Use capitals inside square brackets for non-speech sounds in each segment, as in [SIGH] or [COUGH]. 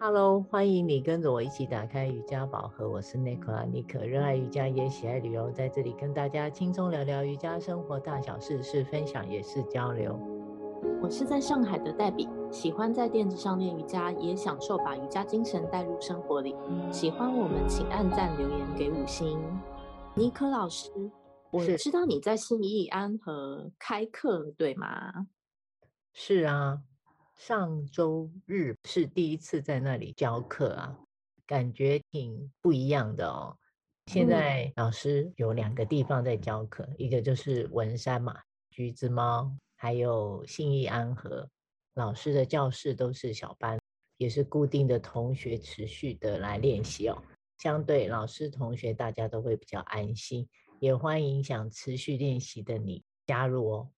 Hello，欢迎你跟着我一起打开瑜伽宝盒。我是 Nicola 妮可，热爱瑜伽也喜爱旅游，在这里跟大家轻松聊聊瑜伽生活大小事，是分享也是交流。我是在上海的黛比，喜欢在垫子上练瑜伽，也享受把瑜伽精神带入生活里。喜欢我们，请按赞留言给五星。妮可老师，我知道你在信义安和开课，对吗？是啊。上周日是第一次在那里教课啊，感觉挺不一样的哦。现在老师有两个地方在教课，嗯、一个就是文山嘛，橘子猫，还有信义安和。老师的教室都是小班，也是固定的同学持续的来练习哦。相对老师同学大家都会比较安心，也欢迎想持续练习的你加入哦。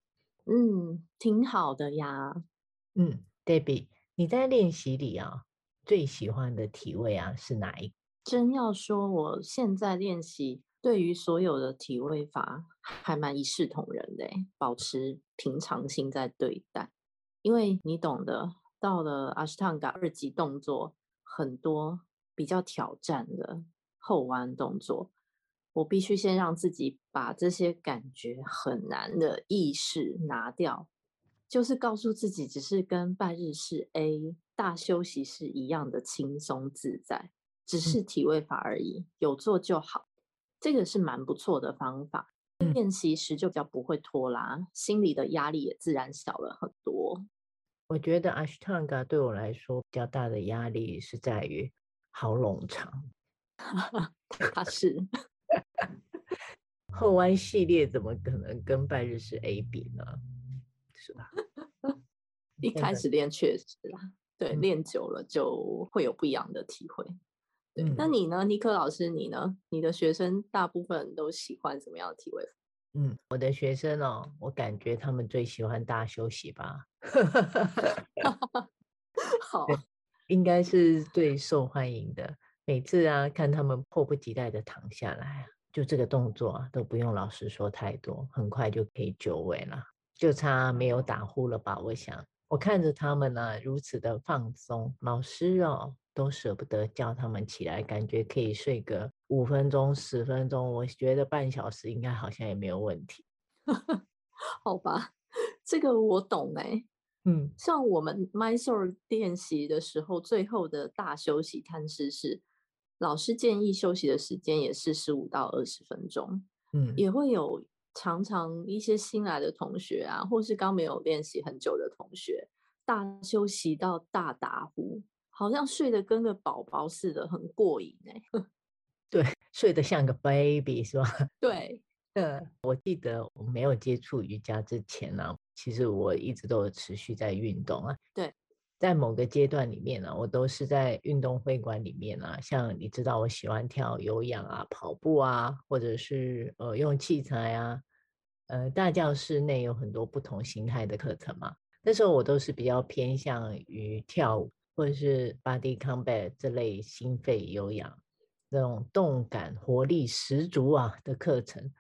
嗯，挺好的呀。嗯。Debbie，你在练习里啊，最喜欢的体位啊是哪一个？真要说，我现在练习对于所有的体位法还蛮一视同仁的，保持平常心在对待。因为你懂得，到了阿斯汤加二级动作，很多比较挑战的后弯动作，我必须先让自己把这些感觉很难的意识拿掉。就是告诉自己，只是跟拜日式 A 大休息是一样的轻松自在，只是体位法而已，有做就好。这个是蛮不错的方法，练习时就比较不会拖拉，心里的压力也自然小了很多。我觉得 Ashtanga 对我来说比较大的压力是在于好冗长，[LAUGHS] 它 [LAUGHS] 是后弯系列怎么可能跟拜日式 A 比呢？[LAUGHS] 一开始练确实啦，对，练久了就会有不一样的体会。对，那你呢，尼克老师？你呢？你的学生大部分都喜欢什么样的体位？嗯，我的学生哦，我感觉他们最喜欢大休息吧。[LAUGHS] 好，应该是最受欢迎的。每次啊，看他们迫不及待的躺下来，就这个动作啊，都不用老师说太多，很快就可以就位了。就差没有打呼了吧？我想，我看着他们呢、啊，如此的放松，老师哦都舍不得叫他们起来，感觉可以睡个五分钟、十分钟，我觉得半小时应该好像也没有问题。[LAUGHS] 好吧，这个我懂哎。嗯，像我们 Mysore 练习的时候，最后的大休息摊尸式，老师建议休息的时间也是十五到二十分钟。嗯，也会有。常常一些新来的同学啊，或是刚没有练习很久的同学，大休息到大打呼，好像睡得跟个宝宝似的，很过瘾哎。[LAUGHS] 对，[LAUGHS] 睡得像个 baby 是吧？[LAUGHS] 对，嗯，我记得我没有接触瑜伽之前呢、啊，其实我一直都有持续在运动啊。对。在某个阶段里面呢、我都是在运动会馆里面啊，像你知道我喜欢跳有氧啊、跑步啊，或者是呃用器材啊，呃大教室内有很多不同形态的课程嘛。那时候我都是比较偏向于跳舞或者是 body combat 这类心肺有氧那种动感活力十足啊的课程。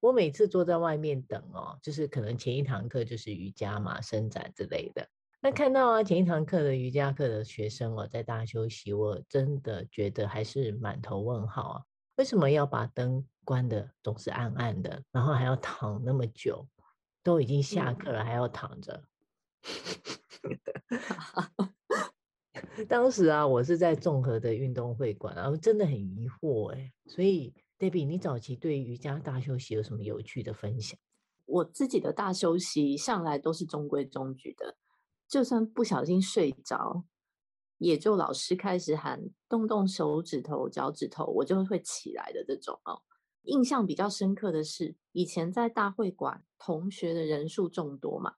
我每次坐在外面等哦，就是可能前一堂课就是瑜伽嘛、伸展之类的。那看到啊，前一堂课的瑜伽课的学生哦，在大休息，我真的觉得还是满头问号啊！为什么要把灯关的总是暗暗的，然后还要躺那么久？都已经下课了，还要躺着。[LAUGHS] [LAUGHS] 当时啊，我是在综合的运动会馆然后真的很疑惑哎。所以，Debbie，你早期对瑜伽大休息有什么有趣的分享？我自己的大休息向来都是中规中矩的。就算不小心睡着，也就老师开始喊动动手指头、脚趾头，我就会起来的这种哦。印象比较深刻的是，以前在大会馆，同学的人数众多嘛，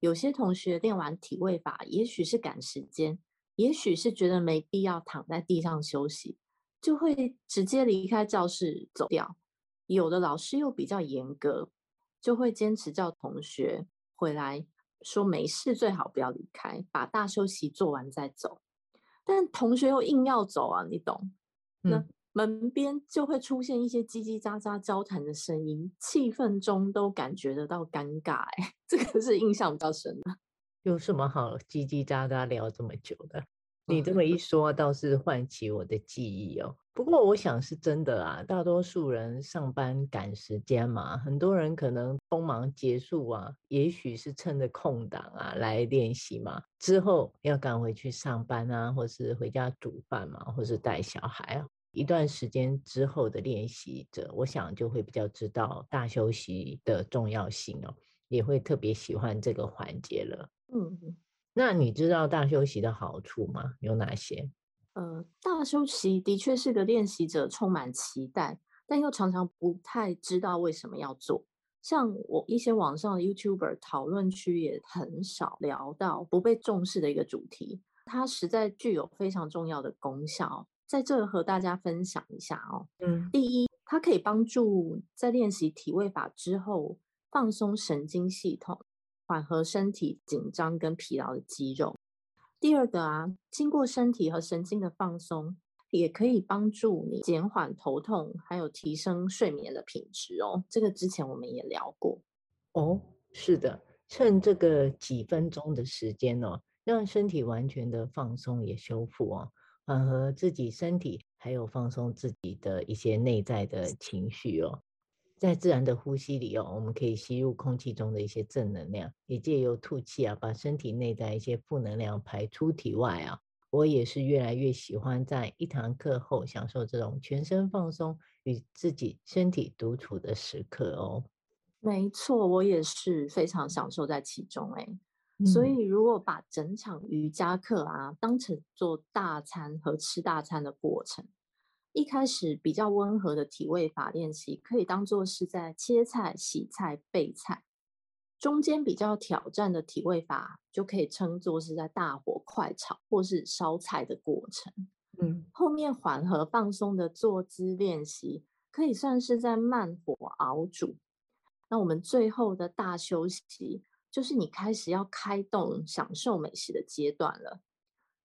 有些同学练完体位法，也许是赶时间，也许是觉得没必要躺在地上休息，就会直接离开教室走掉。有的老师又比较严格，就会坚持叫同学回来。说没事，最好不要离开，把大休息做完再走。但同学又硬要走啊，你懂？那门边就会出现一些叽叽喳喳交谈的声音，气氛中都感觉得到尴尬。哎，[LAUGHS] 这个是印象比较深的。有什么好叽叽喳喳聊这么久的？你这么一说，倒是唤起我的记忆哦。不过我想是真的啊，大多数人上班赶时间嘛，很多人可能匆忙结束啊，也许是趁着空档啊来练习嘛，之后要赶回去上班啊，或是回家煮饭嘛，或是带小孩啊，一段时间之后的练习者，我想就会比较知道大休息的重要性哦，也会特别喜欢这个环节了。嗯。那你知道大休息的好处吗？有哪些？呃，大休息的确是个练习者充满期待，但又常常不太知道为什么要做。像我一些网上的 YouTuber 讨论区也很少聊到不被重视的一个主题，它实在具有非常重要的功效，在这和大家分享一下哦。嗯，第一，它可以帮助在练习体位法之后放松神经系统。缓和身体紧张跟疲劳的肌肉。第二个啊，经过身体和神经的放松，也可以帮助你减缓头痛，还有提升睡眠的品质哦。这个之前我们也聊过哦。是的，趁这个几分钟的时间哦，让身体完全的放松也修复哦，缓和自己身体，还有放松自己的一些内在的情绪哦。在自然的呼吸里哦，我们可以吸入空气中的一些正能量，也借由吐气啊，把身体内在一些负能量排出体外啊。我也是越来越喜欢在一堂课后享受这种全身放松与自己身体独处的时刻哦。没错，我也是非常享受在其中哎。嗯。所以如果把整场瑜伽课啊当成做大餐和吃大餐的过程。一开始比较温和的体位法练习，可以当做是在切菜、洗菜、备菜；中间比较挑战的体位法，就可以称作是在大火快炒或是烧菜的过程。嗯，后面缓和放松的坐姿练习，可以算是在慢火熬煮。那我们最后的大休息，就是你开始要开动享受美食的阶段了。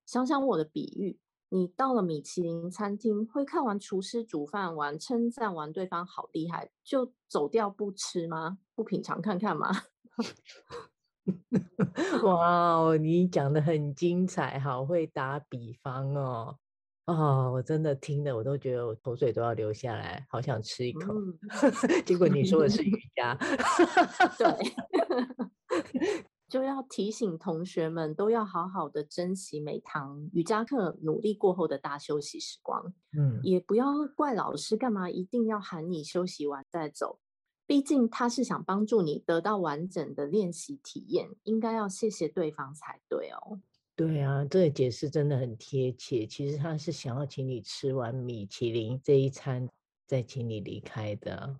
想想我的比喻。你到了米其林餐厅，会看完厨师煮饭完，称赞完对方好厉害，就走掉不吃吗？不品尝看看吗？[LAUGHS] 哇，你讲的很精彩，好会打比方哦！哦，我真的听的我都觉得我口水都要流下来，好想吃一口。嗯、[LAUGHS] 结果你说的是瑜伽，[LAUGHS] 对。就要提醒同学们都要好好的珍惜每堂瑜伽课努力过后的大休息时光，嗯，也不要怪老师干嘛一定要喊你休息完再走，毕竟他是想帮助你得到完整的练习体验，应该要谢谢对方才对哦。对啊，这个解释真的很贴切。其实他是想要请你吃完米其林这一餐，再请你离开的。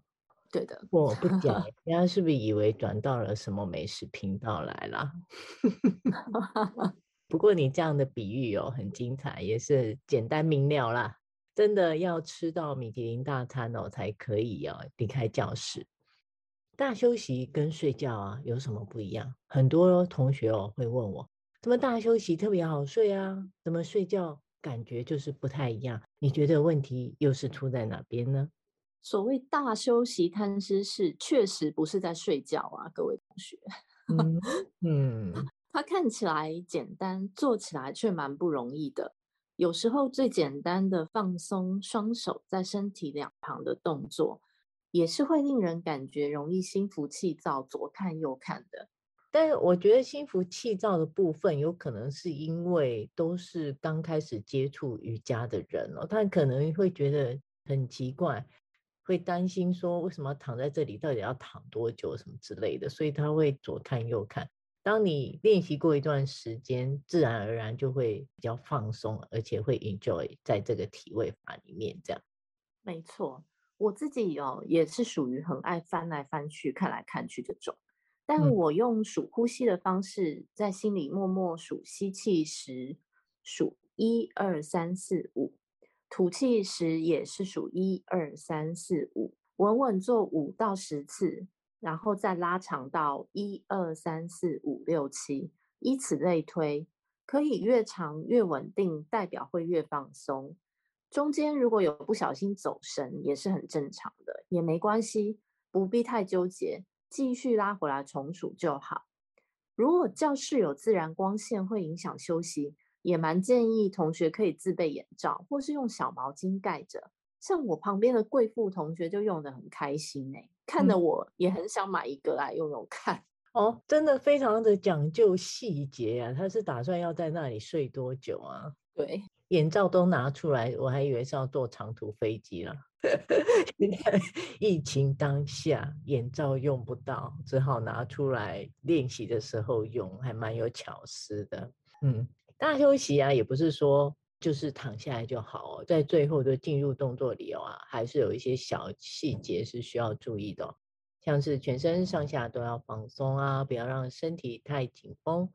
对的，我不 [LAUGHS] 讲，人家是不是以为转到了什么美食频道来了？[LAUGHS] 不过你这样的比喻哦，很精彩，也是简单明了啦。真的要吃到米其林大餐哦，才可以哦离开教室。大休息跟睡觉啊有什么不一样？很多同学哦会问我，怎么大休息特别好睡啊？怎么睡觉感觉就是不太一样？你觉得问题又是出在哪边呢？所谓大休息贪吃是，确实不是在睡觉啊，各位同学。嗯，嗯它看起来简单，做起来却蛮不容易的。有时候最简单的放松双手在身体两旁的动作，也是会令人感觉容易心浮气躁、左看右看的。但是我觉得心浮气躁的部分，有可能是因为都是刚开始接触瑜伽的人哦，他可能会觉得很奇怪。会担心说，为什么躺在这里，到底要躺多久什么之类的，所以他会左看右看。当你练习过一段时间，自然而然就会比较放松，而且会 enjoy 在这个体位法里面。这样，没错，我自己哦也是属于很爱翻来翻去、看来看去这种，但我用数呼吸的方式，在心里默默数吸气时，数一二三四五。吐气时也是数一二三四五，稳稳做五到十次，然后再拉长到一二三四五六七，以此类推，可以越长越稳定，代表会越放松。中间如果有不小心走神，也是很正常的，也没关系，不必太纠结，继续拉回来重数就好。如果教室有自然光线会影响休息，也蛮建议同学可以自备眼罩，或是用小毛巾盖着。像我旁边的贵妇同学就用的很开心哎、欸，看得我也很想买一个来用用看。嗯、[LAUGHS] 哦，真的非常的讲究细节啊！他是打算要在那里睡多久啊？对，眼罩都拿出来，我还以为是要坐长途飞机了。[LAUGHS] 疫情当下，眼罩用不到，只好拿出来练习的时候用，还蛮有巧思的。嗯，大休息啊，也不是说。就是躺下来就好哦，在最后的进入动作里啊，还是有一些小细节是需要注意的，像是全身上下都要放松啊，不要让身体太紧绷，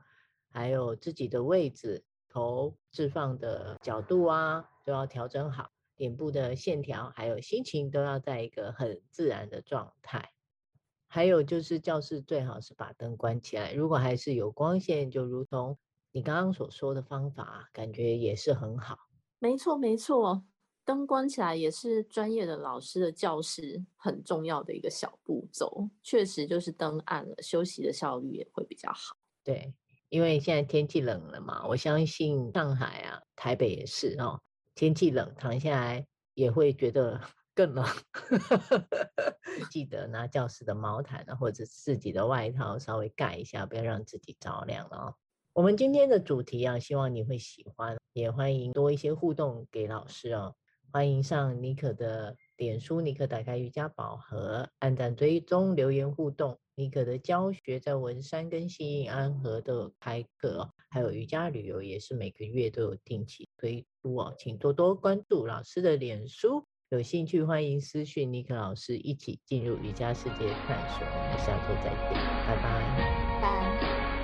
还有自己的位置、头置放的角度啊，都要调整好，脸部的线条还有心情都要在一个很自然的状态。还有就是教室最好是把灯关起来，如果还是有光线，就如同。你刚刚所说的方法，感觉也是很好。没错，没错，灯关起来也是专业的老师的教室很重要的一个小步骤。确实，就是灯暗了，休息的效率也会比较好。对，因为现在天气冷了嘛，我相信上海啊、台北也是哦，天气冷，躺下来也会觉得 [LAUGHS] 更冷。[LAUGHS] 记得拿教室的毛毯啊，或者自己的外套稍微盖一下，不要让自己着凉了哦。我们今天的主题啊，希望你会喜欢，也欢迎多一些互动给老师哦。欢迎上妮可的脸书，妮可打开瑜伽宝盒，按赞追踪，留言互动。妮可的教学在文山跟信义安和都有开课哦，还有瑜伽旅游也是每个月都有定期推出哦，请多多关注老师的脸书。有兴趣欢迎私讯妮可老师，一起进入瑜伽世界探索。我们下周再见，拜拜拜。